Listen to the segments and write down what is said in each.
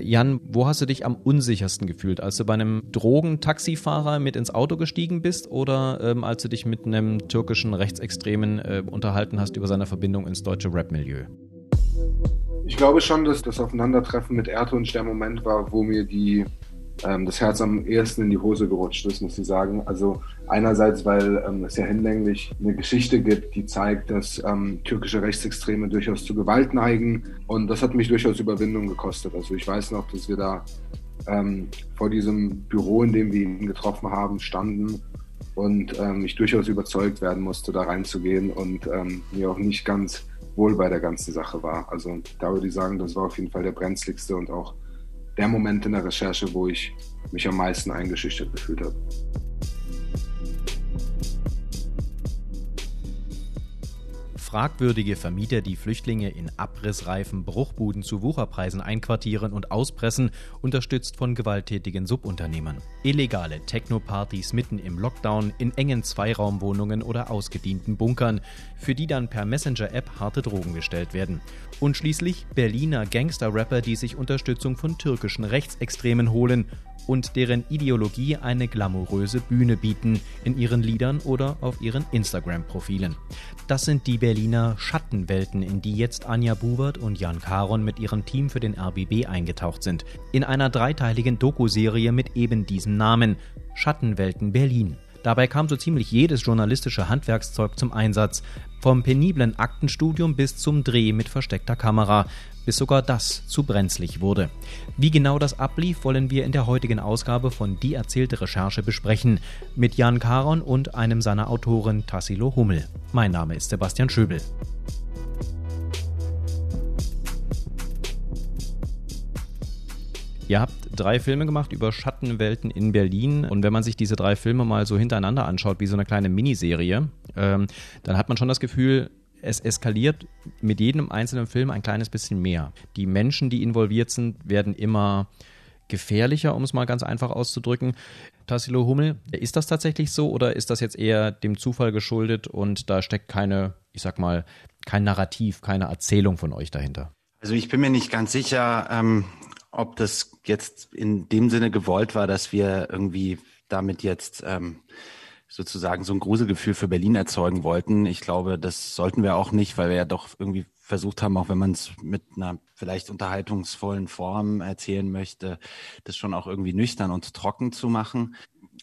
Jan, wo hast du dich am unsichersten gefühlt? Als du bei einem Drogentaxifahrer mit ins Auto gestiegen bist oder ähm, als du dich mit einem türkischen Rechtsextremen äh, unterhalten hast über seine Verbindung ins deutsche Rap-Milieu? Ich glaube schon, dass das Aufeinandertreffen mit Erdhunsch der Moment war, wo mir die ähm, das Herz am ehesten in die Hose gerutscht ist, muss ich sagen. Also einerseits, weil ähm, es ja hinlänglich eine Geschichte gibt, die zeigt, dass ähm, türkische Rechtsextreme durchaus zu Gewalt neigen. Und das hat mich durchaus Überwindung gekostet. Also ich weiß noch, dass wir da ähm, vor diesem Büro, in dem wir ihn getroffen haben, standen und ähm, ich durchaus überzeugt werden musste, da reinzugehen und ähm, mir auch nicht ganz wohl bei der ganzen Sache war. Also da würde ich sagen, das war auf jeden Fall der brenzligste und auch der Moment in der Recherche, wo ich mich am meisten eingeschüchtert gefühlt habe. Fragwürdige Vermieter, die Flüchtlinge in abrissreifen Bruchbuden zu Wucherpreisen einquartieren und auspressen, unterstützt von gewalttätigen Subunternehmern. Illegale Techno-Partys mitten im Lockdown in engen Zweiraumwohnungen oder ausgedienten Bunkern, für die dann per Messenger-App harte Drogen gestellt werden. Und schließlich Berliner Gangster-Rapper, die sich Unterstützung von türkischen Rechtsextremen holen und deren Ideologie eine glamouröse Bühne bieten in ihren Liedern oder auf ihren Instagram-Profilen. Das sind die Berliner Schattenwelten, in die jetzt Anja Bubert und Jan Karon mit ihrem Team für den RBB eingetaucht sind. In einer dreiteiligen Dokuserie mit eben diesem Namen Schattenwelten Berlin. Dabei kam so ziemlich jedes journalistische Handwerkszeug zum Einsatz, vom peniblen Aktenstudium bis zum Dreh mit versteckter Kamera, bis sogar das zu brenzlig wurde. Wie genau das ablief, wollen wir in der heutigen Ausgabe von Die erzählte Recherche besprechen, mit Jan Karon und einem seiner Autoren Tassilo Hummel. Mein Name ist Sebastian Schöbel. Ihr habt drei Filme gemacht über Schattenwelten in Berlin. Und wenn man sich diese drei Filme mal so hintereinander anschaut, wie so eine kleine Miniserie, ähm, dann hat man schon das Gefühl, es eskaliert mit jedem einzelnen Film ein kleines bisschen mehr. Die Menschen, die involviert sind, werden immer gefährlicher, um es mal ganz einfach auszudrücken. Tassilo Hummel, ist das tatsächlich so oder ist das jetzt eher dem Zufall geschuldet und da steckt keine, ich sag mal, kein Narrativ, keine Erzählung von euch dahinter? Also ich bin mir nicht ganz sicher, ähm, ob das jetzt in dem Sinne gewollt war, dass wir irgendwie damit jetzt ähm, sozusagen so ein Gruselgefühl für Berlin erzeugen wollten. Ich glaube, das sollten wir auch nicht, weil wir ja doch irgendwie versucht haben, auch wenn man es mit einer vielleicht unterhaltungsvollen Form erzählen möchte, das schon auch irgendwie nüchtern und trocken zu machen.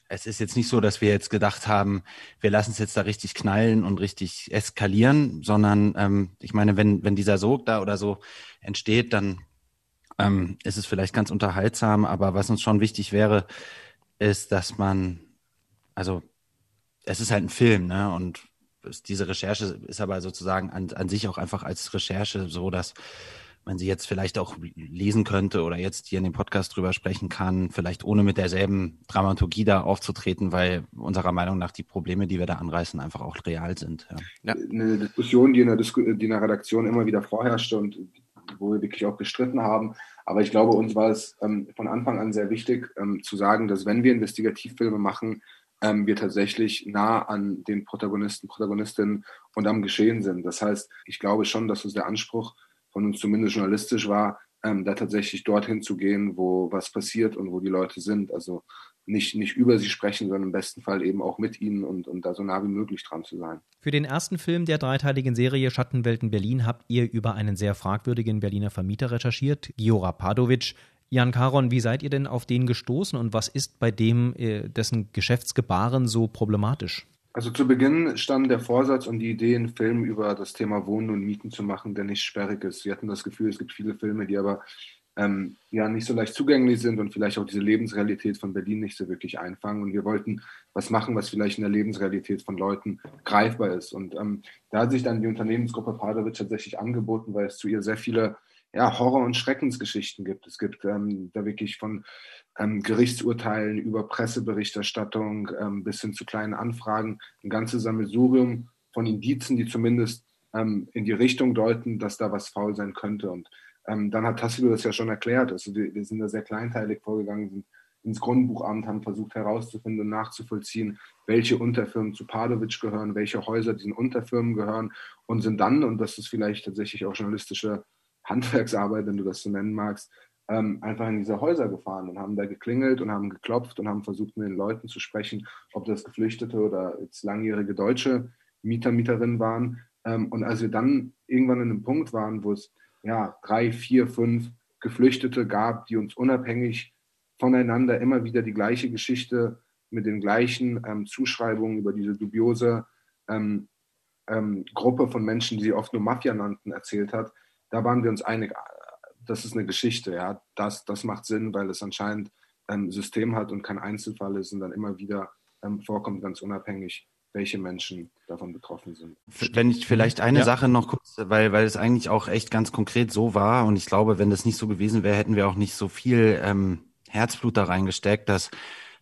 Es ist jetzt nicht so, dass wir jetzt gedacht haben, wir lassen es jetzt da richtig knallen und richtig eskalieren, sondern ähm, ich meine, wenn, wenn dieser Sog da oder so entsteht, dann ähm, ist es vielleicht ganz unterhaltsam, aber was uns schon wichtig wäre, ist, dass man, also es ist halt ein Film, ne? Und diese Recherche ist aber sozusagen an, an sich auch einfach als Recherche so, dass man sie jetzt vielleicht auch lesen könnte oder jetzt hier in dem Podcast drüber sprechen kann, vielleicht ohne mit derselben Dramaturgie da aufzutreten, weil unserer Meinung nach die Probleme, die wir da anreißen, einfach auch real sind. Ja. Eine Diskussion, die in der, Disku die in der Redaktion immer wieder vorherrschte und wo wir wirklich auch gestritten haben. Aber ich glaube, uns war es ähm, von Anfang an sehr wichtig ähm, zu sagen, dass wenn wir Investigativfilme machen, ähm, wir tatsächlich nah an den Protagonisten, Protagonistinnen und am Geschehen sind. Das heißt, ich glaube schon, dass es der Anspruch von uns zumindest journalistisch war, ähm, da tatsächlich dorthin zu gehen, wo was passiert und wo die Leute sind. Also nicht, nicht über sie sprechen, sondern im besten Fall eben auch mit ihnen und, und da so nah wie möglich dran zu sein. Für den ersten Film der dreiteiligen Serie Schattenwelten Berlin habt ihr über einen sehr fragwürdigen Berliner Vermieter recherchiert, Giora Padovic. Jan Karon, wie seid ihr denn auf den gestoßen und was ist bei dem, äh, dessen Geschäftsgebaren so problematisch? Also zu Beginn stand der Vorsatz und die Idee, einen Film über das Thema Wohnen und Mieten zu machen, der nicht sperrig ist. Wir hatten das Gefühl, es gibt viele Filme, die aber ähm, ja nicht so leicht zugänglich sind und vielleicht auch diese Lebensrealität von Berlin nicht so wirklich einfangen. Und wir wollten was machen, was vielleicht in der Lebensrealität von Leuten greifbar ist. Und ähm, da hat sich dann die Unternehmensgruppe Padovic tatsächlich angeboten, weil es zu ihr sehr viele ja, Horror- und Schreckensgeschichten gibt. Es gibt ähm, da wirklich von ähm, Gerichtsurteilen über Presseberichterstattung ähm, bis hin zu kleinen Anfragen ein ganzes Sammelsurium von Indizen, die zumindest ähm, in die Richtung deuten, dass da was faul sein könnte. Und ähm, dann hat Tassilo das ja schon erklärt. Also wir, wir, sind da sehr kleinteilig vorgegangen, sind ins Grundbuchamt, haben versucht herauszufinden und nachzuvollziehen, welche Unterfirmen zu Padovic gehören, welche Häuser diesen Unterfirmen gehören und sind dann, und das ist vielleicht tatsächlich auch journalistische Handwerksarbeit, wenn du das so nennen magst, ähm, einfach in diese Häuser gefahren und haben da geklingelt und haben geklopft und haben versucht, mit den Leuten zu sprechen, ob das Geflüchtete oder jetzt langjährige deutsche Mieter, Mieterinnen waren. Ähm, und als wir dann irgendwann in einem Punkt waren, wo es ja drei, vier, fünf Geflüchtete gab, die uns unabhängig voneinander immer wieder die gleiche Geschichte mit den gleichen ähm, Zuschreibungen über diese dubiose ähm, ähm, Gruppe von Menschen, die sie oft nur Mafia nannten, erzählt hat, da waren wir uns einig, das ist eine Geschichte, ja, das, das macht Sinn, weil es anscheinend ein System hat und kein Einzelfall ist und dann immer wieder ähm, vorkommt, ganz unabhängig, welche Menschen davon betroffen sind. Wenn ich vielleicht eine ja. Sache noch kurz, weil, weil es eigentlich auch echt ganz konkret so war und ich glaube, wenn das nicht so gewesen wäre, hätten wir auch nicht so viel ähm, Herzblut da reingesteckt, dass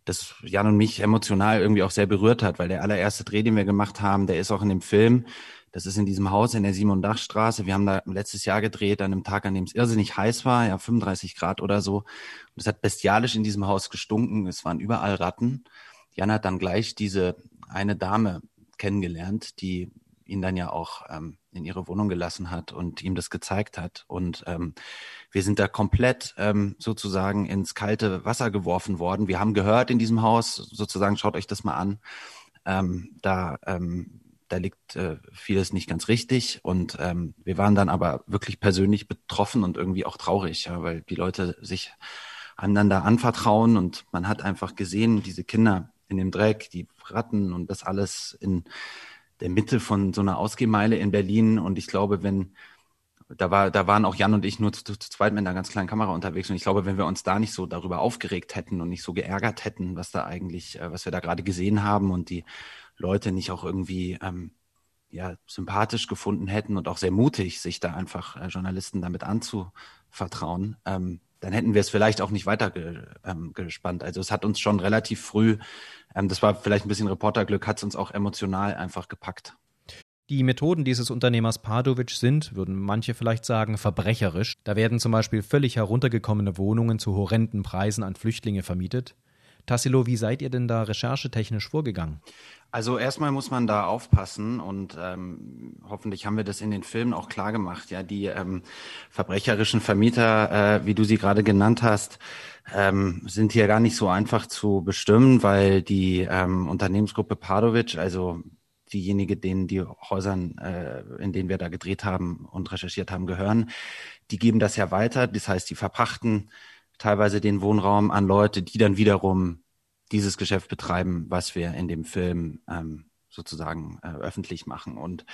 das Jan und mich emotional irgendwie auch sehr berührt hat, weil der allererste Dreh, den wir gemacht haben, der ist auch in dem Film. Das ist in diesem Haus in der Simon Dach Straße. Wir haben da letztes Jahr gedreht, an einem Tag, an dem es irrsinnig heiß war, ja 35 Grad oder so. Und es hat bestialisch in diesem Haus gestunken. Es waren überall Ratten. Jan hat dann gleich diese eine Dame kennengelernt, die ihn dann ja auch ähm, in ihre Wohnung gelassen hat und ihm das gezeigt hat. Und ähm, wir sind da komplett ähm, sozusagen ins kalte Wasser geworfen worden. Wir haben gehört in diesem Haus, sozusagen, schaut euch das mal an, ähm, da, ähm, da liegt äh, vieles nicht ganz richtig. Und ähm, wir waren dann aber wirklich persönlich betroffen und irgendwie auch traurig, ja, weil die Leute sich einander anvertrauen und man hat einfach gesehen, diese Kinder in dem Dreck, die Ratten und das alles in der Mitte von so einer Ausgehmeile in Berlin. Und ich glaube, wenn, da war, da waren auch Jan und ich nur zu, zu zweit mit einer ganz kleinen Kamera unterwegs. Und ich glaube, wenn wir uns da nicht so darüber aufgeregt hätten und nicht so geärgert hätten, was da eigentlich, äh, was wir da gerade gesehen haben und die Leute nicht auch irgendwie ähm, ja, sympathisch gefunden hätten und auch sehr mutig, sich da einfach äh, Journalisten damit anzuvertrauen, ähm, dann hätten wir es vielleicht auch nicht weiter ge, ähm, gespannt. Also es hat uns schon relativ früh, ähm, das war vielleicht ein bisschen Reporterglück, hat es uns auch emotional einfach gepackt. Die Methoden dieses Unternehmers Padovic sind, würden manche vielleicht sagen, verbrecherisch. Da werden zum Beispiel völlig heruntergekommene Wohnungen zu horrenden Preisen an Flüchtlinge vermietet. Tassilo, wie seid ihr denn da recherchetechnisch vorgegangen? Also erstmal muss man da aufpassen und ähm, hoffentlich haben wir das in den Filmen auch klar gemacht. Ja, die ähm, verbrecherischen Vermieter, äh, wie du sie gerade genannt hast, ähm, sind hier gar nicht so einfach zu bestimmen, weil die ähm, Unternehmensgruppe Padovic, also diejenige, denen die Häusern, äh, in denen wir da gedreht haben und recherchiert haben, gehören, die geben das ja weiter. Das heißt, die verpachten teilweise den Wohnraum an Leute, die dann wiederum dieses Geschäft betreiben, was wir in dem Film ähm, sozusagen äh, öffentlich machen. Und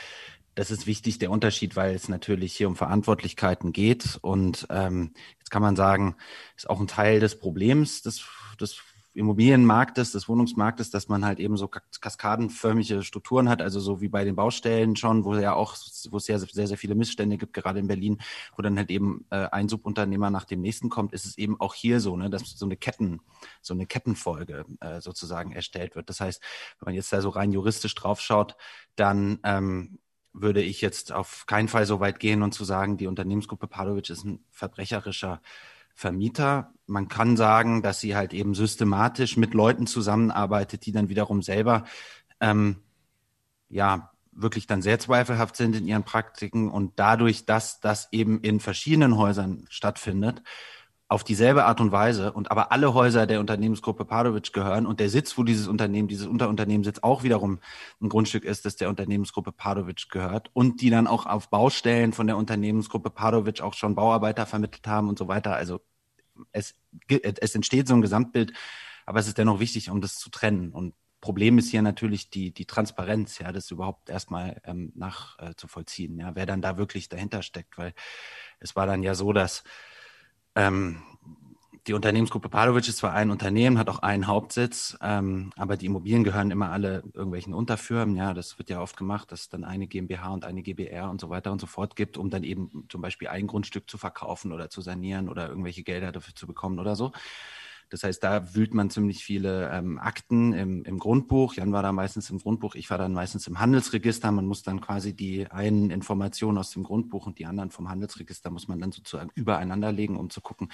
das ist wichtig, der Unterschied, weil es natürlich hier um Verantwortlichkeiten geht. Und ähm, jetzt kann man sagen, ist auch ein Teil des Problems des, des Immobilienmarktes, des Wohnungsmarktes, dass man halt eben so kaskadenförmige Strukturen hat, also so wie bei den Baustellen schon, wo ja auch, wo es sehr, sehr, sehr viele Missstände gibt, gerade in Berlin, wo dann halt eben äh, ein Subunternehmer nach dem nächsten kommt, ist es eben auch hier so, ne, dass so eine Ketten, so eine Kettenfolge äh, sozusagen erstellt wird. Das heißt, wenn man jetzt da so rein juristisch draufschaut, dann ähm, würde ich jetzt auf keinen Fall so weit gehen und zu sagen, die Unternehmensgruppe Padovic ist ein verbrecherischer Vermieter. Man kann sagen, dass sie halt eben systematisch mit Leuten zusammenarbeitet, die dann wiederum selber ähm, ja wirklich dann sehr zweifelhaft sind in ihren Praktiken und dadurch, dass das eben in verschiedenen Häusern stattfindet, auf dieselbe Art und Weise und aber alle Häuser der Unternehmensgruppe Padovic gehören und der Sitz, wo dieses Unternehmen, dieses Unterunternehmen sitzt, auch wiederum ein Grundstück ist, das der Unternehmensgruppe Padovic gehört und die dann auch auf Baustellen von der Unternehmensgruppe Padovic auch schon Bauarbeiter vermittelt haben und so weiter. Also es, es entsteht so ein Gesamtbild, aber es ist dennoch wichtig, um das zu trennen. Und Problem ist hier natürlich die, die Transparenz, ja, das überhaupt erstmal ähm, nachzuvollziehen, äh, ja, wer dann da wirklich dahinter steckt, weil es war dann ja so, dass ähm, die Unternehmensgruppe Padovic ist zwar ein Unternehmen, hat auch einen Hauptsitz, ähm, aber die Immobilien gehören immer alle irgendwelchen Unterfirmen. Ja, das wird ja oft gemacht, dass es dann eine GmbH und eine GBR und so weiter und so fort gibt, um dann eben zum Beispiel ein Grundstück zu verkaufen oder zu sanieren oder irgendwelche Gelder dafür zu bekommen oder so. Das heißt, da wühlt man ziemlich viele ähm, Akten im, im Grundbuch. Jan war da meistens im Grundbuch, ich war dann meistens im Handelsregister. Man muss dann quasi die einen Informationen aus dem Grundbuch und die anderen vom Handelsregister muss man dann sozusagen übereinander legen, um zu gucken,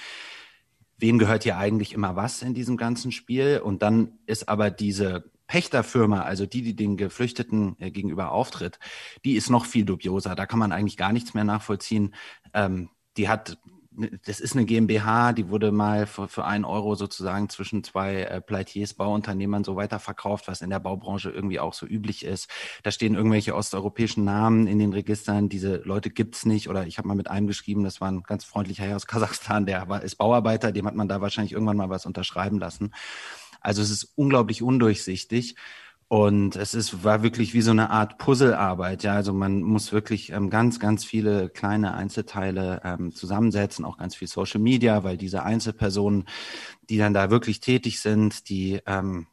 wem gehört hier eigentlich immer was in diesem ganzen Spiel. Und dann ist aber diese Pächterfirma, also die, die den Geflüchteten äh, gegenüber auftritt, die ist noch viel dubioser. Da kann man eigentlich gar nichts mehr nachvollziehen. Ähm, die hat das ist eine GmbH, die wurde mal für, für einen Euro sozusagen zwischen zwei äh, Pleitiers, Bauunternehmern so weiterverkauft, was in der Baubranche irgendwie auch so üblich ist. Da stehen irgendwelche osteuropäischen Namen in den Registern. Diese Leute gibt's nicht. Oder ich habe mal mit einem geschrieben, das war ein ganz freundlicher Herr aus Kasachstan, der war, ist Bauarbeiter, dem hat man da wahrscheinlich irgendwann mal was unterschreiben lassen. Also es ist unglaublich undurchsichtig. Und es ist, war wirklich wie so eine Art Puzzlearbeit. Ja, also man muss wirklich ähm, ganz, ganz viele kleine Einzelteile ähm, zusammensetzen, auch ganz viel Social Media, weil diese Einzelpersonen, die dann da wirklich tätig sind, die ähm,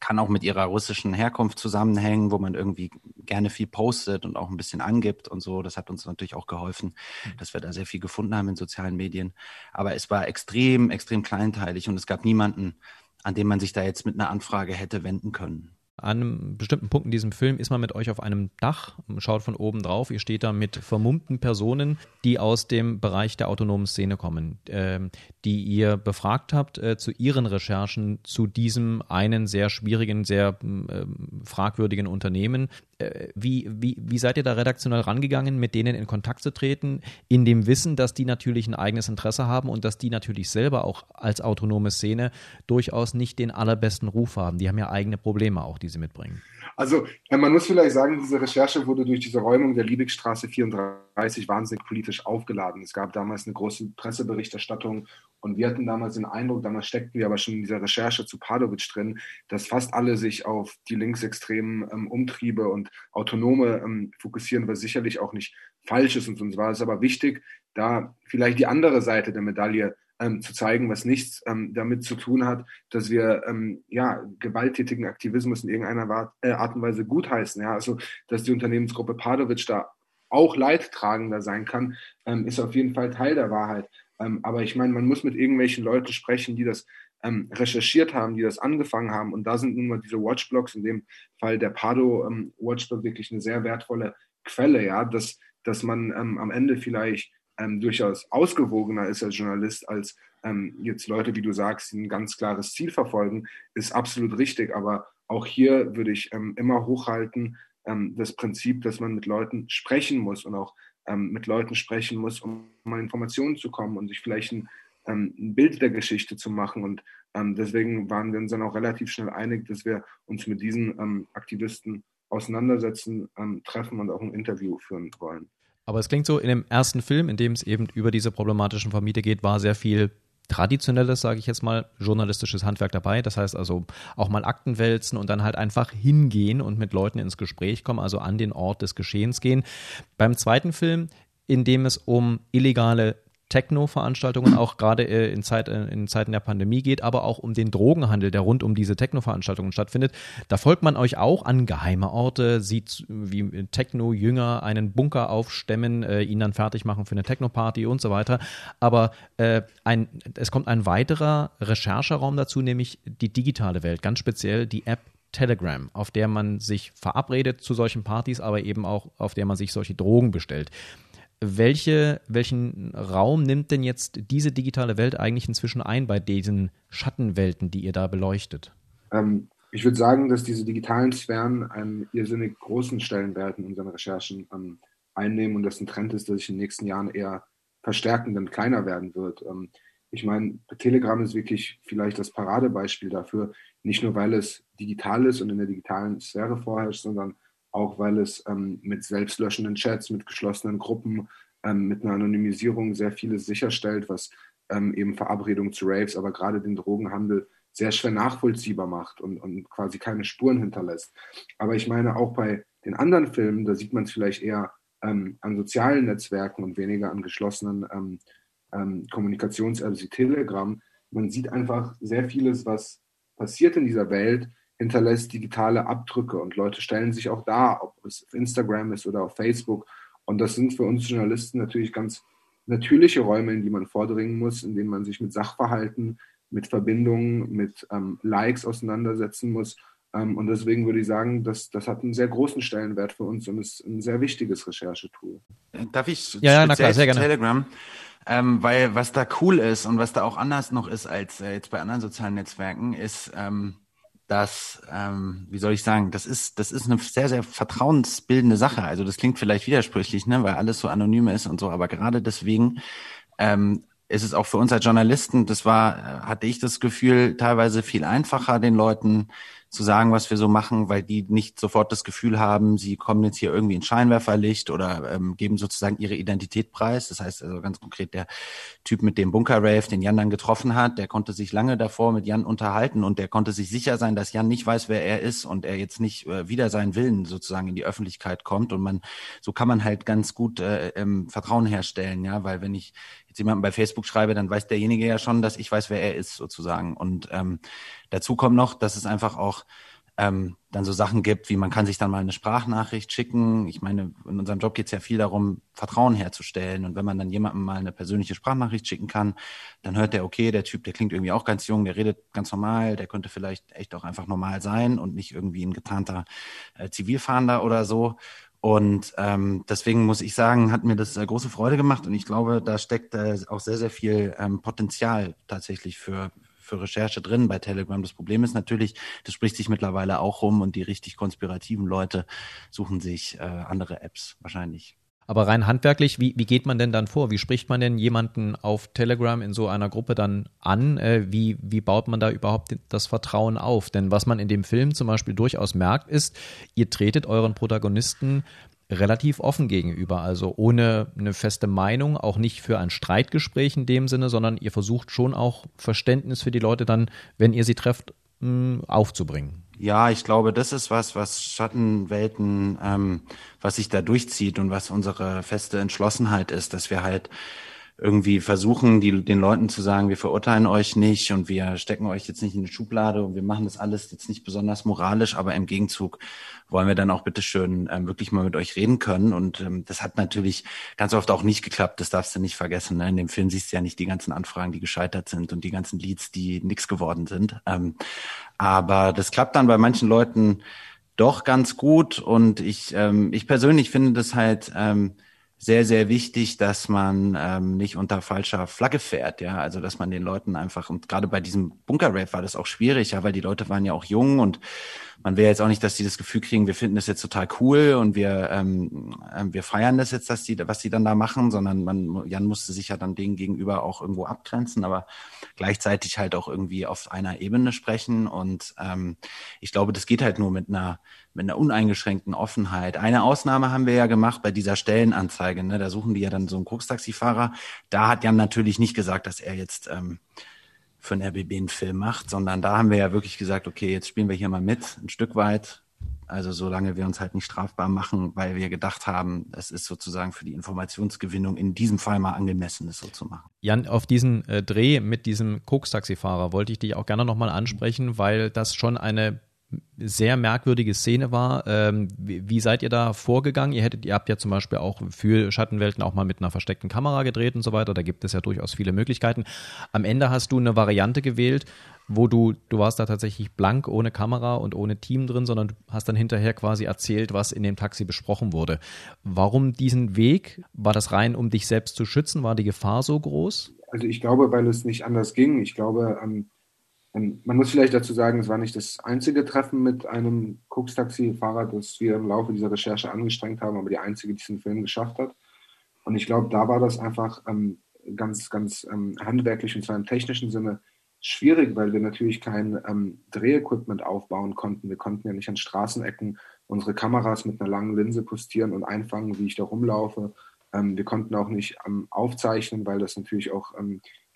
kann auch mit ihrer russischen Herkunft zusammenhängen, wo man irgendwie gerne viel postet und auch ein bisschen angibt und so. Das hat uns natürlich auch geholfen, dass wir da sehr viel gefunden haben in sozialen Medien. Aber es war extrem, extrem kleinteilig und es gab niemanden, an dem man sich da jetzt mit einer Anfrage hätte wenden können. An einem bestimmten Punkt in diesem Film ist man mit euch auf einem Dach, schaut von oben drauf. Ihr steht da mit vermummten Personen, die aus dem Bereich der autonomen Szene kommen, äh, die ihr befragt habt äh, zu ihren Recherchen zu diesem einen sehr schwierigen, sehr äh, fragwürdigen Unternehmen. Äh, wie, wie, wie seid ihr da redaktionell rangegangen, mit denen in Kontakt zu treten, in dem Wissen, dass die natürlich ein eigenes Interesse haben und dass die natürlich selber auch als autonome Szene durchaus nicht den allerbesten Ruf haben. Die haben ja eigene Probleme auch, die die sie mitbringen? Also man muss vielleicht sagen, diese Recherche wurde durch diese Räumung der Liebigstraße 34 wahnsinnig politisch aufgeladen. Es gab damals eine große Presseberichterstattung und wir hatten damals den Eindruck, damals steckten wir aber schon in dieser Recherche zu Padovic drin, dass fast alle sich auf die linksextremen ähm, Umtriebe und Autonome ähm, fokussieren, was sicherlich auch nicht falsch ist. Und uns war es aber wichtig, da vielleicht die andere Seite der Medaille ähm, zu zeigen, was nichts ähm, damit zu tun hat, dass wir ähm, ja, gewalttätigen Aktivismus in irgendeiner Art, äh, Art und Weise gutheißen. Ja? Also, dass die Unternehmensgruppe Padovic da auch leidtragender sein kann, ähm, ist auf jeden Fall Teil der Wahrheit. Ähm, aber ich meine, man muss mit irgendwelchen Leuten sprechen, die das ähm, recherchiert haben, die das angefangen haben. Und da sind nun mal diese Watchblogs, in dem Fall der Pado ähm, wirklich eine sehr wertvolle Quelle, ja, dass, dass man ähm, am Ende vielleicht ähm, durchaus ausgewogener ist als Journalist als ähm, jetzt Leute, wie du sagst, die ein ganz klares Ziel verfolgen, ist absolut richtig. Aber auch hier würde ich ähm, immer hochhalten ähm, das Prinzip, dass man mit Leuten sprechen muss und auch ähm, mit Leuten sprechen muss, um mal Informationen zu kommen und sich vielleicht ein, ähm, ein Bild der Geschichte zu machen. Und deswegen waren wir uns dann auch relativ schnell einig, dass wir uns mit diesen Aktivisten auseinandersetzen, treffen und auch ein Interview führen wollen. Aber es klingt so, in dem ersten Film, in dem es eben über diese problematischen Familie geht, war sehr viel traditionelles, sage ich jetzt mal, journalistisches Handwerk dabei. Das heißt also auch mal Akten wälzen und dann halt einfach hingehen und mit Leuten ins Gespräch kommen, also an den Ort des Geschehens gehen. Beim zweiten Film, in dem es um illegale Techno-Veranstaltungen auch gerade äh, in, Zeit, äh, in Zeiten der Pandemie geht, aber auch um den Drogenhandel, der rund um diese Techno-Veranstaltungen stattfindet. Da folgt man euch auch an geheime Orte, sieht wie Techno-Jünger einen Bunker aufstemmen, äh, ihn dann fertig machen für eine Techno-Party und so weiter. Aber äh, ein, es kommt ein weiterer Rechercheraum dazu, nämlich die digitale Welt, ganz speziell die App Telegram, auf der man sich verabredet zu solchen Partys, aber eben auch auf der man sich solche Drogen bestellt welche, welchen Raum nimmt denn jetzt diese digitale Welt eigentlich inzwischen ein bei diesen Schattenwelten, die ihr da beleuchtet? Ähm, ich würde sagen, dass diese digitalen Sphären einen irrsinnig großen Stellenwert in unseren Recherchen ähm, einnehmen und das ein Trend ist, der sich in den nächsten Jahren eher verstärken, und kleiner werden wird. Ähm, ich meine, Telegram ist wirklich vielleicht das Paradebeispiel dafür, nicht nur weil es digital ist und in der digitalen Sphäre vorherrscht, sondern auch weil es ähm, mit selbstlöschenden Chats, mit geschlossenen Gruppen, ähm, mit einer Anonymisierung sehr vieles sicherstellt, was ähm, eben Verabredungen zu Raves, aber gerade den Drogenhandel sehr schwer nachvollziehbar macht und, und quasi keine Spuren hinterlässt. Aber ich meine, auch bei den anderen Filmen, da sieht man es vielleicht eher ähm, an sozialen Netzwerken und weniger an geschlossenen ähm, ähm, Kommunikations-Apps wie Telegram. Man sieht einfach sehr vieles, was passiert in dieser Welt, hinterlässt digitale Abdrücke und Leute stellen sich auch da, ob es auf Instagram ist oder auf Facebook. Und das sind für uns Journalisten natürlich ganz natürliche Räume, in die man vordringen muss, in denen man sich mit Sachverhalten, mit Verbindungen, mit ähm, Likes auseinandersetzen muss. Ähm, und deswegen würde ich sagen, das, das hat einen sehr großen Stellenwert für uns und ist ein sehr wichtiges Recherchetool. Darf ich ja, ja na klar, sehr gerne. Telegram? Ähm, weil was da cool ist und was da auch anders noch ist als äh, jetzt bei anderen sozialen Netzwerken, ist, ähm, dass, ähm, wie soll ich sagen, das ist, das ist eine sehr, sehr vertrauensbildende Sache. Also das klingt vielleicht widersprüchlich, ne, weil alles so anonym ist und so, aber gerade deswegen ähm, ist es auch für uns als Journalisten, das war, hatte ich das Gefühl, teilweise viel einfacher, den Leuten zu sagen, was wir so machen, weil die nicht sofort das Gefühl haben, sie kommen jetzt hier irgendwie in Scheinwerferlicht oder ähm, geben sozusagen ihre Identität preis. Das heißt also ganz konkret, der Typ mit dem Bunker-Rave, den Jan dann getroffen hat, der konnte sich lange davor mit Jan unterhalten und der konnte sich sicher sein, dass Jan nicht weiß, wer er ist und er jetzt nicht äh, wieder seinen Willen sozusagen in die Öffentlichkeit kommt. Und man, so kann man halt ganz gut äh, ähm, Vertrauen herstellen, ja, weil wenn ich jetzt jemanden bei Facebook schreibe, dann weiß derjenige ja schon, dass ich weiß, wer er ist, sozusagen. Und ähm, dazu kommt noch, dass es einfach auch ähm, dann so Sachen gibt, wie man kann sich dann mal eine Sprachnachricht schicken. Ich meine, in unserem Job geht es ja viel darum, Vertrauen herzustellen. Und wenn man dann jemandem mal eine persönliche Sprachnachricht schicken kann, dann hört der, okay, der Typ, der klingt irgendwie auch ganz jung, der redet ganz normal, der könnte vielleicht echt auch einfach normal sein und nicht irgendwie ein getarnter äh, Zivilfahnder oder so. Und ähm, deswegen muss ich sagen, hat mir das äh, große Freude gemacht und ich glaube, da steckt äh, auch sehr, sehr viel ähm, Potenzial tatsächlich für, für Recherche drin bei Telegram. Das Problem ist natürlich, das spricht sich mittlerweile auch rum und die richtig konspirativen Leute suchen sich äh, andere Apps wahrscheinlich. Aber rein handwerklich, wie, wie geht man denn dann vor? Wie spricht man denn jemanden auf Telegram in so einer Gruppe dann an? Äh, wie, wie baut man da überhaupt das Vertrauen auf? Denn was man in dem Film zum Beispiel durchaus merkt, ist, ihr tretet euren Protagonisten relativ offen gegenüber, also ohne eine feste Meinung, auch nicht für ein Streitgespräch in dem Sinne, sondern ihr versucht schon auch Verständnis für die Leute dann, wenn ihr sie trefft, aufzubringen. Ja, ich glaube, das ist was, was Schattenwelten, ähm, was sich da durchzieht und was unsere feste Entschlossenheit ist, dass wir halt irgendwie versuchen, die, den Leuten zu sagen, wir verurteilen euch nicht und wir stecken euch jetzt nicht in eine Schublade und wir machen das alles jetzt nicht besonders moralisch, aber im Gegenzug wollen wir dann auch bitteschön ähm, wirklich mal mit euch reden können. Und ähm, das hat natürlich ganz oft auch nicht geklappt, das darfst du nicht vergessen. Ne? In dem Film siehst du ja nicht die ganzen Anfragen, die gescheitert sind und die ganzen Leads, die nix geworden sind. Ähm, aber das klappt dann bei manchen Leuten doch ganz gut und ich, ähm, ich persönlich finde das halt ähm, sehr, sehr wichtig, dass man ähm, nicht unter falscher Flagge fährt, ja, also dass man den Leuten einfach, und gerade bei diesem Bunker-Rap war das auch schwierig, ja, weil die Leute waren ja auch jung und man will jetzt auch nicht, dass die das Gefühl kriegen, wir finden das jetzt total cool und wir, ähm, äh, wir feiern das jetzt, dass die, was die dann da machen, sondern man, Jan musste sich ja dann denen gegenüber auch irgendwo abgrenzen, aber gleichzeitig halt auch irgendwie auf einer Ebene sprechen. Und ähm, ich glaube, das geht halt nur mit einer mit einer uneingeschränkten Offenheit. Eine Ausnahme haben wir ja gemacht bei dieser Stellenanzeige. Ne? Da suchen die ja dann so einen Koks-Taxifahrer. Da hat Jan natürlich nicht gesagt, dass er jetzt ähm, für ein RBB einen Film macht, sondern da haben wir ja wirklich gesagt, okay, jetzt spielen wir hier mal mit, ein Stück weit. Also solange wir uns halt nicht strafbar machen, weil wir gedacht haben, es ist sozusagen für die Informationsgewinnung in diesem Fall mal angemessen, es so zu machen. Jan, auf diesen äh, Dreh mit diesem Koks-Taxifahrer wollte ich dich auch gerne nochmal ansprechen, weil das schon eine sehr merkwürdige Szene war. Ähm, wie, wie, seid ihr da vorgegangen? Ihr hättet, ihr habt ja zum Beispiel auch für Schattenwelten auch mal mit einer versteckten Kamera gedreht und so weiter. Da gibt es ja durchaus viele Möglichkeiten. Am Ende hast du eine Variante gewählt, wo du, du warst da tatsächlich blank ohne Kamera und ohne Team drin, sondern du hast dann hinterher quasi erzählt, was in dem Taxi besprochen wurde. Warum diesen Weg? War das rein, um dich selbst zu schützen? War die Gefahr so groß? Also ich glaube, weil es nicht anders ging. Ich glaube, ähm man muss vielleicht dazu sagen, es war nicht das einzige Treffen mit einem Koks-Taxi-Fahrer, das wir im Laufe dieser Recherche angestrengt haben, aber die einzige, die diesen Film geschafft hat. Und ich glaube, da war das einfach ähm, ganz, ganz ähm, handwerklich und zwar im technischen Sinne schwierig, weil wir natürlich kein ähm, Drehequipment aufbauen konnten. Wir konnten ja nicht an Straßenecken unsere Kameras mit einer langen Linse postieren und einfangen, wie ich da rumlaufe. Ähm, wir konnten auch nicht ähm, aufzeichnen, weil das natürlich auch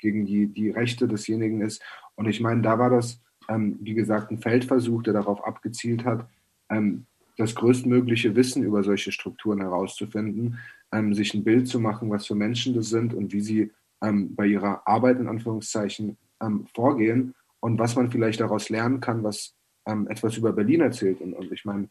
gegen die, die Rechte desjenigen ist. Und ich meine, da war das, ähm, wie gesagt, ein Feldversuch, der darauf abgezielt hat, ähm, das größtmögliche Wissen über solche Strukturen herauszufinden, ähm, sich ein Bild zu machen, was für Menschen das sind und wie sie ähm, bei ihrer Arbeit in Anführungszeichen ähm, vorgehen und was man vielleicht daraus lernen kann, was ähm, etwas über Berlin erzählt. Und, und ich meine,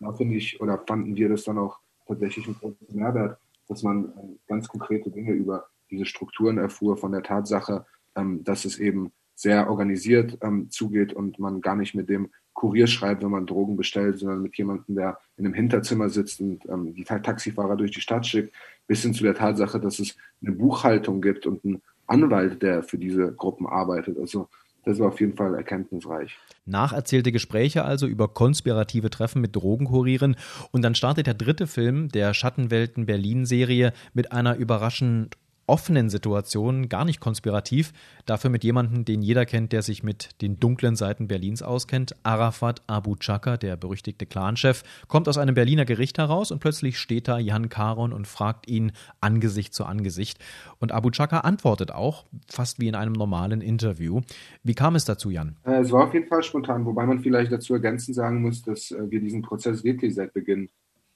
da finde ich oder fanden wir das dann auch tatsächlich einen großen Mehrwert, dass man ganz konkrete Dinge über diese Strukturen erfuhr, von der Tatsache, ähm, dass es eben sehr organisiert ähm, zugeht und man gar nicht mit dem Kurier schreibt, wenn man Drogen bestellt, sondern mit jemandem, der in einem Hinterzimmer sitzt und ähm, die Taxifahrer durch die Stadt schickt, bis hin zu der Tatsache, dass es eine Buchhaltung gibt und einen Anwalt, der für diese Gruppen arbeitet. Also das war auf jeden Fall erkenntnisreich. Nacherzählte Gespräche also über konspirative Treffen mit Drogenkurieren und dann startet der dritte Film der Schattenwelten Berlin Serie mit einer überraschend offenen Situation, gar nicht konspirativ, dafür mit jemandem, den jeder kennt, der sich mit den dunklen Seiten Berlins auskennt. Arafat Abu Chaka, der berüchtigte Clanchef, kommt aus einem Berliner Gericht heraus und plötzlich steht da Jan Karon und fragt ihn Angesicht zu Angesicht. Und Abu Chaka antwortet auch, fast wie in einem normalen Interview. Wie kam es dazu, Jan? Äh, es war auf jeden Fall spontan, wobei man vielleicht dazu ergänzend sagen muss, dass äh, wir diesen Prozess wirklich seit Beginn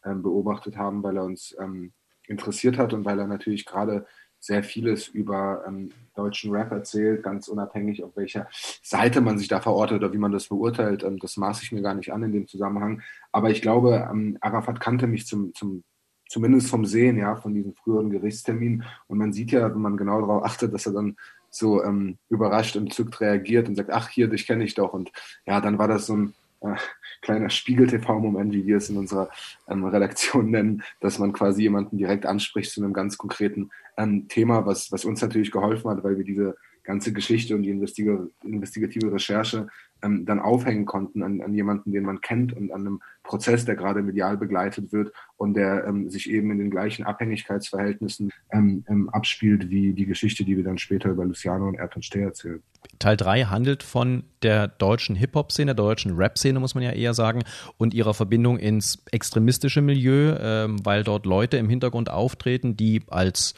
ähm, beobachtet haben, weil er uns ähm, interessiert hat und weil er natürlich gerade sehr vieles über ähm, deutschen Rap erzählt, ganz unabhängig, auf welcher Seite man sich da verortet oder wie man das beurteilt. Ähm, das maße ich mir gar nicht an in dem Zusammenhang. Aber ich glaube, ähm, Arafat kannte mich zum, zum zumindest vom Sehen, ja, von diesen früheren Gerichtsterminen. Und man sieht ja, wenn man genau darauf achtet, dass er dann so ähm, überrascht und zückt reagiert und sagt, ach hier, dich kenne ich doch. Und ja, dann war das so ein äh, kleiner Spiegel-TV-Moment, wie wir es in unserer ähm, Redaktion nennen, dass man quasi jemanden direkt anspricht zu einem ganz konkreten ähm, Thema, was, was uns natürlich geholfen hat, weil wir diese ganze Geschichte und die investigative Recherche ähm, dann aufhängen konnten an, an jemanden, den man kennt und an einem Prozess, der gerade medial begleitet wird und der ähm, sich eben in den gleichen Abhängigkeitsverhältnissen ähm, ähm abspielt wie die Geschichte, die wir dann später über Luciano und Ertan Steh erzählen. Teil 3 handelt von der deutschen Hip-Hop-Szene, der deutschen Rap-Szene, muss man ja eher sagen, und ihrer Verbindung ins extremistische Milieu, ähm, weil dort Leute im Hintergrund auftreten, die als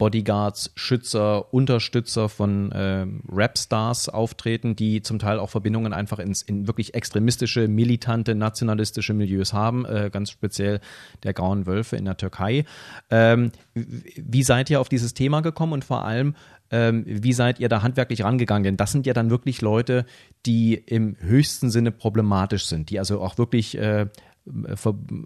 Bodyguards, Schützer, Unterstützer von äh, Rapstars auftreten, die zum Teil auch Verbindungen einfach ins, in wirklich extremistische, militante, nationalistische Milieus haben, äh, ganz speziell der Grauen Wölfe in der Türkei. Ähm, wie seid ihr auf dieses Thema gekommen und vor allem, ähm, wie seid ihr da handwerklich rangegangen? Denn das sind ja dann wirklich Leute, die im höchsten Sinne problematisch sind, die also auch wirklich äh,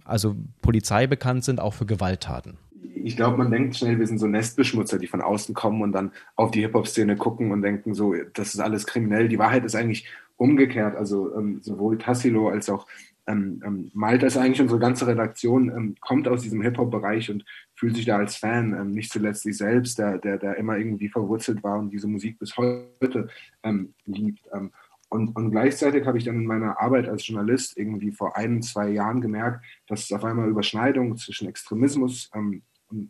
also Polizei bekannt sind, auch für Gewalttaten ich glaube, man denkt schnell, wir sind so Nestbeschmutzer, die von außen kommen und dann auf die Hip-Hop-Szene gucken und denken so, das ist alles kriminell. Die Wahrheit ist eigentlich umgekehrt. Also ähm, sowohl Tassilo als auch ähm, ähm, Malta ist eigentlich unsere ganze Redaktion, ähm, kommt aus diesem Hip-Hop-Bereich und fühlt sich da als Fan, ähm, nicht zuletzt sich selbst, der, der, der immer irgendwie verwurzelt war und diese Musik bis heute ähm, liebt. Ähm, und, und gleichzeitig habe ich dann in meiner Arbeit als Journalist irgendwie vor ein, zwei Jahren gemerkt, dass es auf einmal Überschneidungen zwischen Extremismus ähm,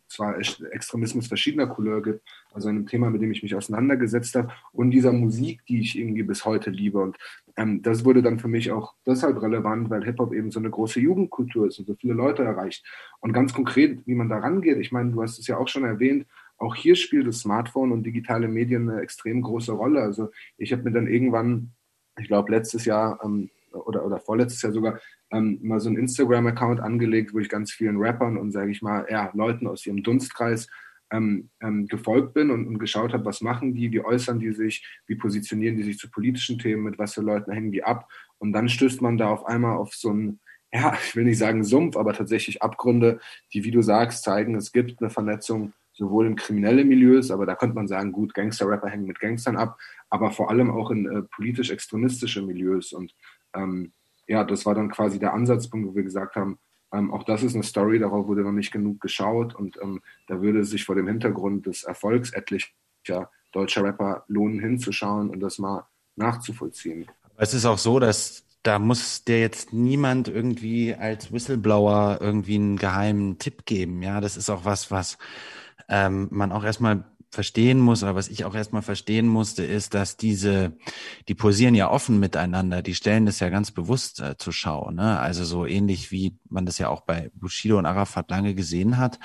zwar Extremismus verschiedener Couleur gibt, also einem Thema, mit dem ich mich auseinandergesetzt habe und dieser Musik, die ich irgendwie bis heute liebe. Und ähm, das wurde dann für mich auch deshalb relevant, weil Hip-Hop eben so eine große Jugendkultur ist und so viele Leute erreicht. Und ganz konkret, wie man da rangeht, ich meine, du hast es ja auch schon erwähnt, auch hier spielt das Smartphone und digitale Medien eine extrem große Rolle. Also ich habe mir dann irgendwann, ich glaube letztes Jahr ähm, oder, oder vorletztes Jahr sogar ähm, mal so einen Instagram-Account angelegt, wo ich ganz vielen Rappern und sage ich mal, ja, Leuten aus ihrem Dunstkreis ähm, ähm, gefolgt bin und, und geschaut habe, was machen die, wie äußern die sich, wie positionieren die sich zu politischen Themen, mit was für Leuten hängen die ab. Und dann stößt man da auf einmal auf so einen, ja, ich will nicht sagen Sumpf, aber tatsächlich Abgründe, die, wie du sagst, zeigen, es gibt eine Vernetzung sowohl in kriminelle Milieus, aber da könnte man sagen, gut, Gangster-Rapper hängen mit Gangstern ab, aber vor allem auch in äh, politisch-extremistische Milieus. Und ähm, ja, das war dann quasi der Ansatzpunkt, wo wir gesagt haben, ähm, auch das ist eine Story, darauf wurde noch nicht genug geschaut und ähm, da würde sich vor dem Hintergrund des Erfolgs etlicher deutscher Rapper lohnen, hinzuschauen und das mal nachzuvollziehen. Es ist auch so, dass da muss dir jetzt niemand irgendwie als Whistleblower irgendwie einen geheimen Tipp geben. Ja, das ist auch was, was ähm, man auch erstmal verstehen muss oder was ich auch erstmal verstehen musste, ist, dass diese, die posieren ja offen miteinander, die stellen das ja ganz bewusst äh, zur Schau. Ne? Also so ähnlich wie man das ja auch bei Bushido und Arafat lange gesehen hat.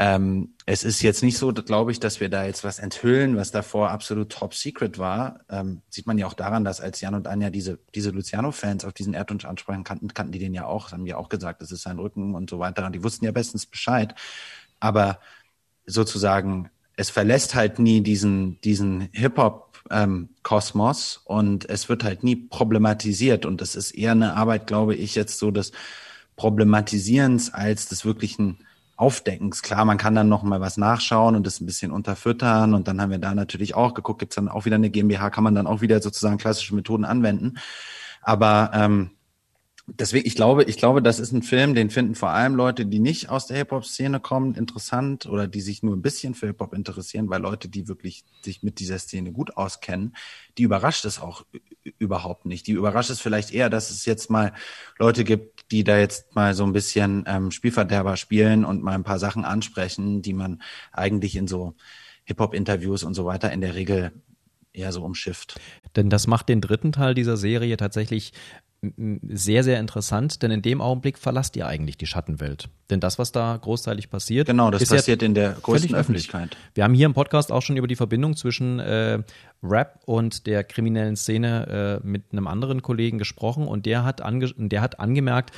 Ähm, es ist jetzt nicht so, glaube ich, dass wir da jetzt was enthüllen, was davor absolut top secret war. Ähm, sieht man ja auch daran, dass als Jan und Anja diese, diese Luciano-Fans auf diesen Erdwunsch ansprechen kannten, kannten die den ja auch, haben ja auch gesagt, das ist sein Rücken und so weiter. Und die wussten ja bestens Bescheid. Aber sozusagen es verlässt halt nie diesen, diesen Hip-Hop-Kosmos ähm, und es wird halt nie problematisiert. Und das ist eher eine Arbeit, glaube ich, jetzt so des Problematisierens als des wirklichen Aufdeckens. Klar, man kann dann noch mal was nachschauen und das ein bisschen unterfüttern. Und dann haben wir da natürlich auch geguckt, gibt's dann auch wieder eine GmbH, kann man dann auch wieder sozusagen klassische Methoden anwenden. Aber ähm, deswegen, ich glaube, ich glaube, das ist ein Film, den finden vor allem Leute, die nicht aus der Hip-Hop-Szene kommen, interessant oder die sich nur ein bisschen für Hip-Hop interessieren, weil Leute, die wirklich sich mit dieser Szene gut auskennen, die überrascht es auch überhaupt nicht. Die überrascht es vielleicht eher, dass es jetzt mal Leute gibt, die da jetzt mal so ein bisschen ähm, Spielverderber spielen und mal ein paar Sachen ansprechen, die man eigentlich in so Hip-Hop-Interviews und so weiter in der Regel eher so umschifft. Denn das macht den dritten Teil dieser Serie tatsächlich sehr, sehr interessant, denn in dem Augenblick verlasst ihr eigentlich die Schattenwelt. Denn das, was da großteilig passiert, genau, das passiert ja in der größten Öffentlichkeit. Wir haben hier im Podcast auch schon über die Verbindung zwischen äh, Rap und der kriminellen Szene äh, mit einem anderen Kollegen gesprochen und der hat, ange der hat angemerkt,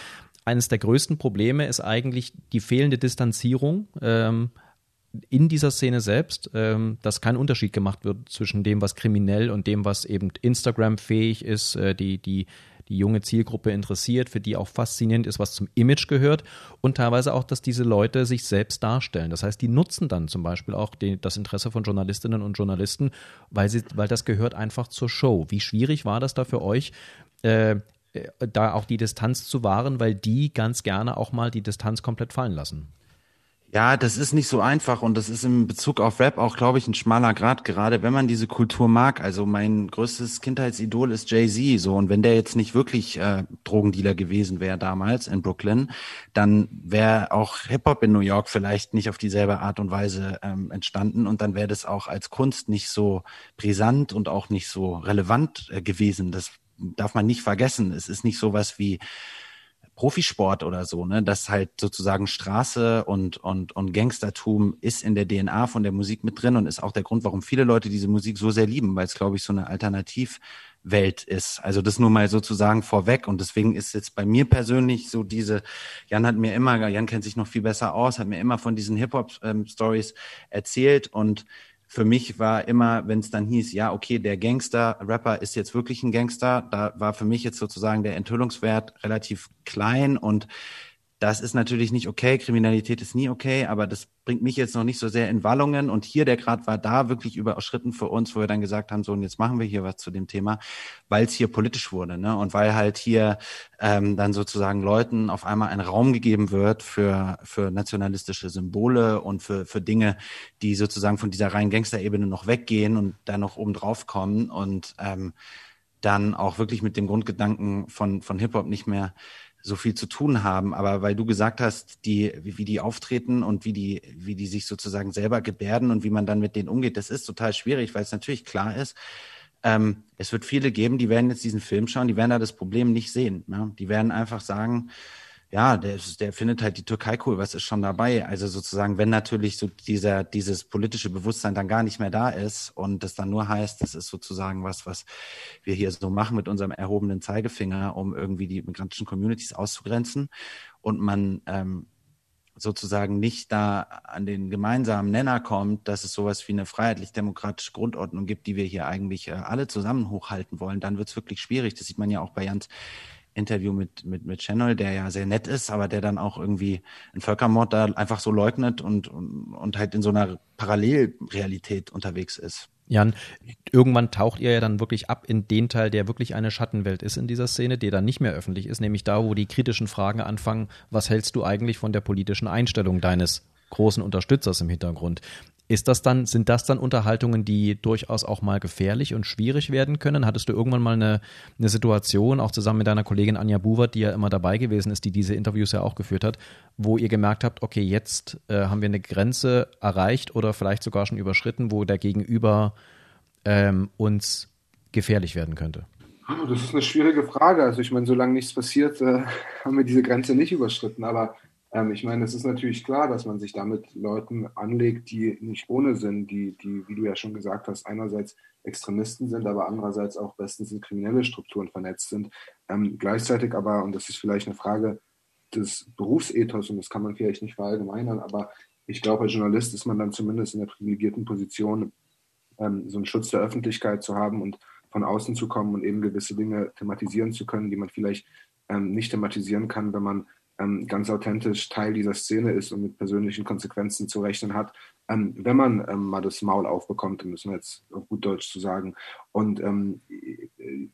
eines der größten Probleme ist eigentlich die fehlende Distanzierung. Ähm, in dieser Szene selbst, ähm, dass kein Unterschied gemacht wird zwischen dem, was kriminell und dem, was eben Instagram-fähig ist, äh, die, die, die junge Zielgruppe interessiert, für die auch faszinierend ist, was zum Image gehört und teilweise auch, dass diese Leute sich selbst darstellen. Das heißt, die nutzen dann zum Beispiel auch die, das Interesse von Journalistinnen und Journalisten, weil, sie, weil das gehört einfach zur Show. Wie schwierig war das da für euch? Äh, äh da auch die Distanz zu wahren, weil die ganz gerne auch mal die Distanz komplett fallen lassen. Ja, das ist nicht so einfach und das ist im Bezug auf Rap auch, glaube ich, ein schmaler Grad, gerade wenn man diese Kultur mag. Also mein größtes Kindheitsidol ist Jay-Z, so und wenn der jetzt nicht wirklich äh, Drogendealer gewesen wäre damals in Brooklyn, dann wäre auch Hip-Hop in New York vielleicht nicht auf dieselbe Art und Weise ähm, entstanden und dann wäre das auch als Kunst nicht so brisant und auch nicht so relevant äh, gewesen. Das darf man nicht vergessen. Es ist nicht sowas wie Profisport oder so, ne, dass halt sozusagen Straße und, und, und Gangstertum ist in der DNA von der Musik mit drin und ist auch der Grund, warum viele Leute diese Musik so sehr lieben, weil es, glaube ich, so eine Alternativwelt ist. Also das nur mal sozusagen vorweg. Und deswegen ist jetzt bei mir persönlich so diese, Jan hat mir immer, Jan kennt sich noch viel besser aus, hat mir immer von diesen Hip-Hop-Stories ähm, erzählt und für mich war immer, wenn es dann hieß, ja, okay, der Gangster-Rapper ist jetzt wirklich ein Gangster, da war für mich jetzt sozusagen der Enthüllungswert relativ klein und das ist natürlich nicht okay. Kriminalität ist nie okay, aber das bringt mich jetzt noch nicht so sehr in Wallungen. Und hier der Grad war da wirklich überschritten für uns, wo wir dann gesagt haben, so und jetzt machen wir hier was zu dem Thema, weil es hier politisch wurde, ne? Und weil halt hier ähm, dann sozusagen Leuten auf einmal ein Raum gegeben wird für für nationalistische Symbole und für für Dinge, die sozusagen von dieser reinen Gangsterebene noch weggehen und dann noch oben drauf kommen und ähm, dann auch wirklich mit dem Grundgedanken von von Hip Hop nicht mehr so viel zu tun haben. Aber weil du gesagt hast, die, wie, wie die auftreten und wie die, wie die sich sozusagen selber gebärden und wie man dann mit denen umgeht, das ist total schwierig, weil es natürlich klar ist, ähm, es wird viele geben, die werden jetzt diesen Film schauen, die werden da das Problem nicht sehen. Ja? Die werden einfach sagen, ja, der, der findet halt die Türkei cool, was ist schon dabei? Also sozusagen, wenn natürlich so dieser, dieses politische Bewusstsein dann gar nicht mehr da ist und das dann nur heißt, das ist sozusagen was, was wir hier so machen mit unserem erhobenen Zeigefinger, um irgendwie die migrantischen Communities auszugrenzen und man ähm, sozusagen nicht da an den gemeinsamen Nenner kommt, dass es sowas wie eine freiheitlich-demokratische Grundordnung gibt, die wir hier eigentlich äh, alle zusammen hochhalten wollen, dann wird es wirklich schwierig. Das sieht man ja auch bei Jans Interview mit, mit, mit Channel, der ja sehr nett ist, aber der dann auch irgendwie einen Völkermord da einfach so leugnet und, und, und halt in so einer Parallelrealität unterwegs ist. Jan, irgendwann taucht ihr ja dann wirklich ab in den Teil, der wirklich eine Schattenwelt ist in dieser Szene, der dann nicht mehr öffentlich ist, nämlich da, wo die kritischen Fragen anfangen, was hältst du eigentlich von der politischen Einstellung deines großen Unterstützers im Hintergrund. Ist das dann, sind das dann Unterhaltungen, die durchaus auch mal gefährlich und schwierig werden können? Hattest du irgendwann mal eine, eine Situation, auch zusammen mit deiner Kollegin Anja Buwert, die ja immer dabei gewesen ist, die diese Interviews ja auch geführt hat, wo ihr gemerkt habt, okay, jetzt äh, haben wir eine Grenze erreicht oder vielleicht sogar schon überschritten, wo der Gegenüber ähm, uns gefährlich werden könnte? Das ist eine schwierige Frage. Also ich meine, solange nichts passiert, äh, haben wir diese Grenze nicht überschritten. Aber ähm, ich meine, es ist natürlich klar, dass man sich damit Leuten anlegt, die nicht ohne sind, die, die, wie du ja schon gesagt hast, einerseits Extremisten sind, aber andererseits auch bestens in kriminelle Strukturen vernetzt sind. Ähm, gleichzeitig aber, und das ist vielleicht eine Frage des Berufsethos, und das kann man vielleicht nicht verallgemeinern, aber ich glaube, als Journalist ist man dann zumindest in der privilegierten Position, ähm, so einen Schutz der Öffentlichkeit zu haben und von außen zu kommen und eben gewisse Dinge thematisieren zu können, die man vielleicht ähm, nicht thematisieren kann, wenn man ähm, ganz authentisch Teil dieser Szene ist und mit persönlichen Konsequenzen zu rechnen hat, ähm, wenn man ähm, mal das Maul aufbekommt, müssen wir jetzt auf gut Deutsch zu sagen. Und ähm,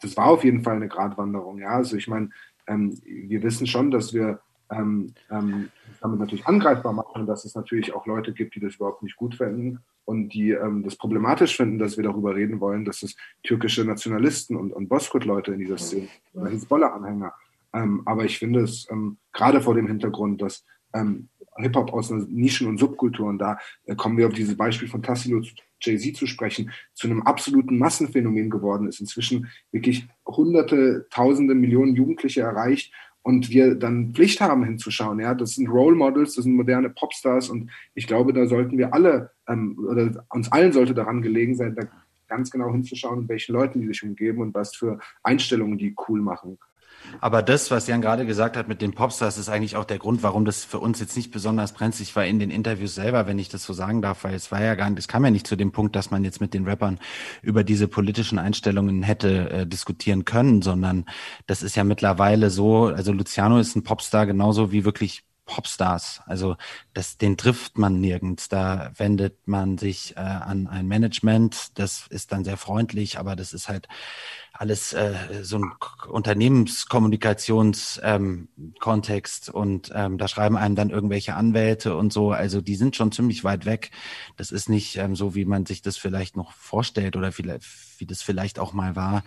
das war auf jeden Fall eine Gratwanderung. Ja, also ich meine, ähm, wir wissen schon, dass wir ähm, damit natürlich angreifbar machen, dass es natürlich auch Leute gibt, die das überhaupt nicht gut finden und die ähm, das problematisch finden, dass wir darüber reden wollen, dass es türkische Nationalisten und, und Boskut-Leute in dieser Szene, Hezbollah-Anhänger, Ähm, aber ich finde es ähm, gerade vor dem Hintergrund, dass ähm, Hip-Hop aus Nischen- und Subkulturen, da äh, kommen wir auf dieses Beispiel von Tassilo Jay-Z zu sprechen, zu einem absoluten Massenphänomen geworden ist, inzwischen wirklich hunderte, tausende, Millionen Jugendliche erreicht und wir dann Pflicht haben hinzuschauen. Ja, das sind Role Models, das sind moderne Popstars und ich glaube, da sollten wir alle ähm, oder uns allen sollte daran gelegen sein, da ganz genau hinzuschauen, welchen Leuten die sich umgeben und was für Einstellungen die cool machen. Aber das, was Jan gerade gesagt hat mit den Popstars, ist eigentlich auch der Grund, warum das für uns jetzt nicht besonders brenzlig war in den Interviews selber, wenn ich das so sagen darf, weil es war ja gar nicht, es kam ja nicht zu dem Punkt, dass man jetzt mit den Rappern über diese politischen Einstellungen hätte äh, diskutieren können, sondern das ist ja mittlerweile so, also Luciano ist ein Popstar genauso wie wirklich Popstars. Also das, den trifft man nirgends. Da wendet man sich äh, an ein Management. Das ist dann sehr freundlich, aber das ist halt alles äh, so ein Unternehmenskommunikationskontext ähm, und ähm, da schreiben einem dann irgendwelche Anwälte und so. Also die sind schon ziemlich weit weg. Das ist nicht ähm, so, wie man sich das vielleicht noch vorstellt oder vielleicht, wie das vielleicht auch mal war,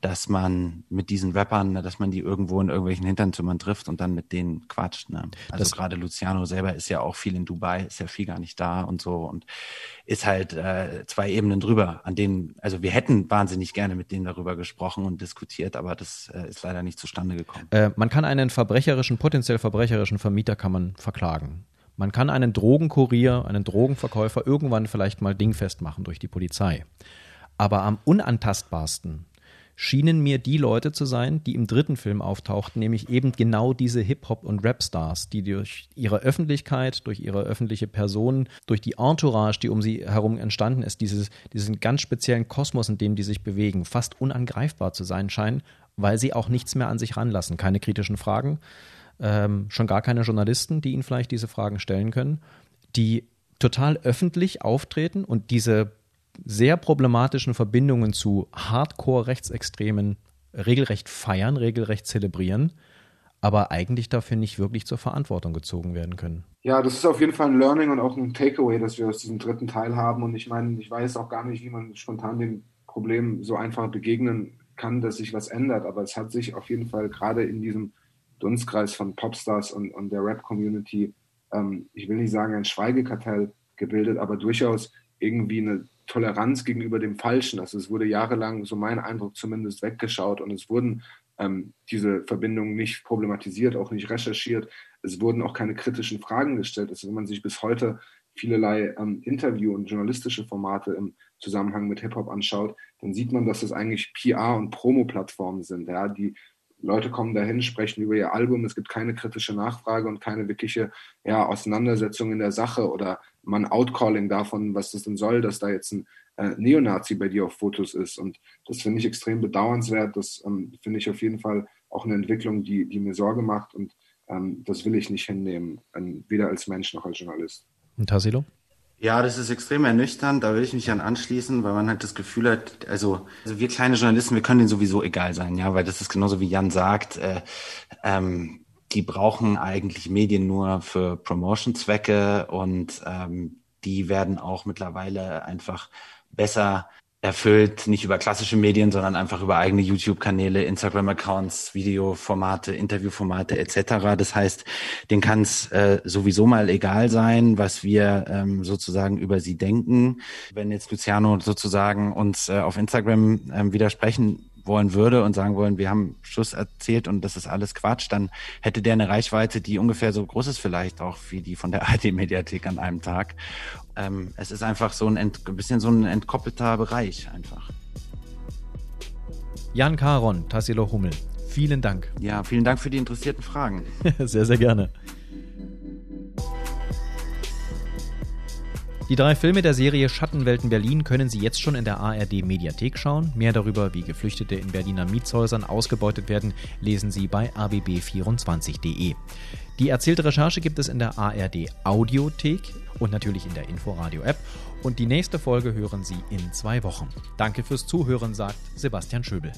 dass man mit diesen Rappern, dass man die irgendwo in irgendwelchen Hinternzimmern trifft und dann mit denen quatscht. Ne? Also gerade Luciano selber ist ja auch viel in Dubai, ist ja viel gar nicht da und so und ist halt äh, zwei Ebenen drüber, an denen, also wir hätten wahnsinnig gerne mit denen darüber gesprochen und diskutiert, aber das äh, ist leider nicht zustande gekommen. Äh, man kann einen verbrecherischen, potenziell verbrecherischen Vermieter kann man verklagen. Man kann einen Drogenkurier, einen Drogenverkäufer irgendwann vielleicht mal dingfest machen durch die Polizei. Aber am unantastbarsten schienen mir die Leute zu sein, die im dritten Film auftauchten, nämlich eben genau diese Hip-Hop- und Rap-Stars, die durch ihre Öffentlichkeit, durch ihre öffentliche Person, durch die Entourage, die um sie herum entstanden ist, dieses, diesen ganz speziellen Kosmos, in dem die sich bewegen, fast unangreifbar zu sein scheinen, weil sie auch nichts mehr an sich ranlassen. Keine kritischen Fragen, ähm, schon gar keine Journalisten, die ihnen vielleicht diese Fragen stellen können, die total öffentlich auftreten und diese sehr problematischen Verbindungen zu Hardcore-Rechtsextremen regelrecht feiern, regelrecht zelebrieren, aber eigentlich dafür nicht wirklich zur Verantwortung gezogen werden können. Ja, das ist auf jeden Fall ein Learning und auch ein Takeaway, das wir aus diesem dritten Teil haben. Und ich meine, ich weiß auch gar nicht, wie man spontan dem Problem so einfach begegnen kann, dass sich was ändert. Aber es hat sich auf jeden Fall gerade in diesem Dunstkreis von Popstars und, und der Rap-Community, ähm, ich will nicht sagen ein Schweigekartell gebildet, aber durchaus irgendwie eine Toleranz gegenüber dem Falschen. Also es wurde jahrelang, so mein Eindruck zumindest, weggeschaut und es wurden ähm, diese Verbindungen nicht problematisiert, auch nicht recherchiert. Es wurden auch keine kritischen Fragen gestellt. Also wenn man sich bis heute vielerlei ähm, Interview- und journalistische Formate im Zusammenhang mit Hip-Hop anschaut, dann sieht man, dass das eigentlich PR- und Promo-Plattformen sind, ja, die Leute kommen dahin, sprechen über ihr Album, es gibt keine kritische Nachfrage und keine wirkliche ja, Auseinandersetzung in der Sache oder man Outcalling davon, was das denn soll, dass da jetzt ein äh, Neonazi bei dir auf Fotos ist. Und das finde ich extrem bedauernswert. Das ähm, finde ich auf jeden Fall auch eine Entwicklung, die, die mir Sorge macht und ähm, das will ich nicht hinnehmen, ähm, weder als Mensch noch als Journalist. Und Tassilo? Ja, das ist extrem ernüchternd. Da will ich mich an anschließen, weil man halt das Gefühl hat, also, also wir kleine Journalisten, wir können denen sowieso egal sein, ja, weil das ist genauso wie Jan sagt. Äh, ähm, die brauchen eigentlich Medien nur für Promotion-Zwecke und ähm, die werden auch mittlerweile einfach besser erfüllt, nicht über klassische Medien, sondern einfach über eigene YouTube-Kanäle, Instagram-Accounts, Videoformate, Interviewformate etc. Das heißt, denen kann es äh, sowieso mal egal sein, was wir ähm, sozusagen über sie denken. Wenn jetzt Luciano sozusagen uns äh, auf Instagram ähm, widersprechen wollen würde und sagen wollen, wir haben Schuss erzählt und das ist alles Quatsch, dann hätte der eine Reichweite, die ungefähr so groß ist vielleicht auch wie die von der ARD-Mediathek an einem Tag. Ähm, es ist einfach so ein, ein bisschen so ein entkoppelter Bereich einfach. Jan Karon, Tassilo Hummel, vielen Dank. Ja, vielen Dank für die interessierten Fragen. sehr, sehr gerne. Die drei Filme der Serie Schattenwelten Berlin können Sie jetzt schon in der ARD Mediathek schauen. Mehr darüber, wie Geflüchtete in Berliner Mietshäusern ausgebeutet werden, lesen Sie bei abb24.de. Die erzählte Recherche gibt es in der ARD Audiothek und natürlich in der Inforadio App. Und die nächste Folge hören Sie in zwei Wochen. Danke fürs Zuhören, sagt Sebastian Schöbel.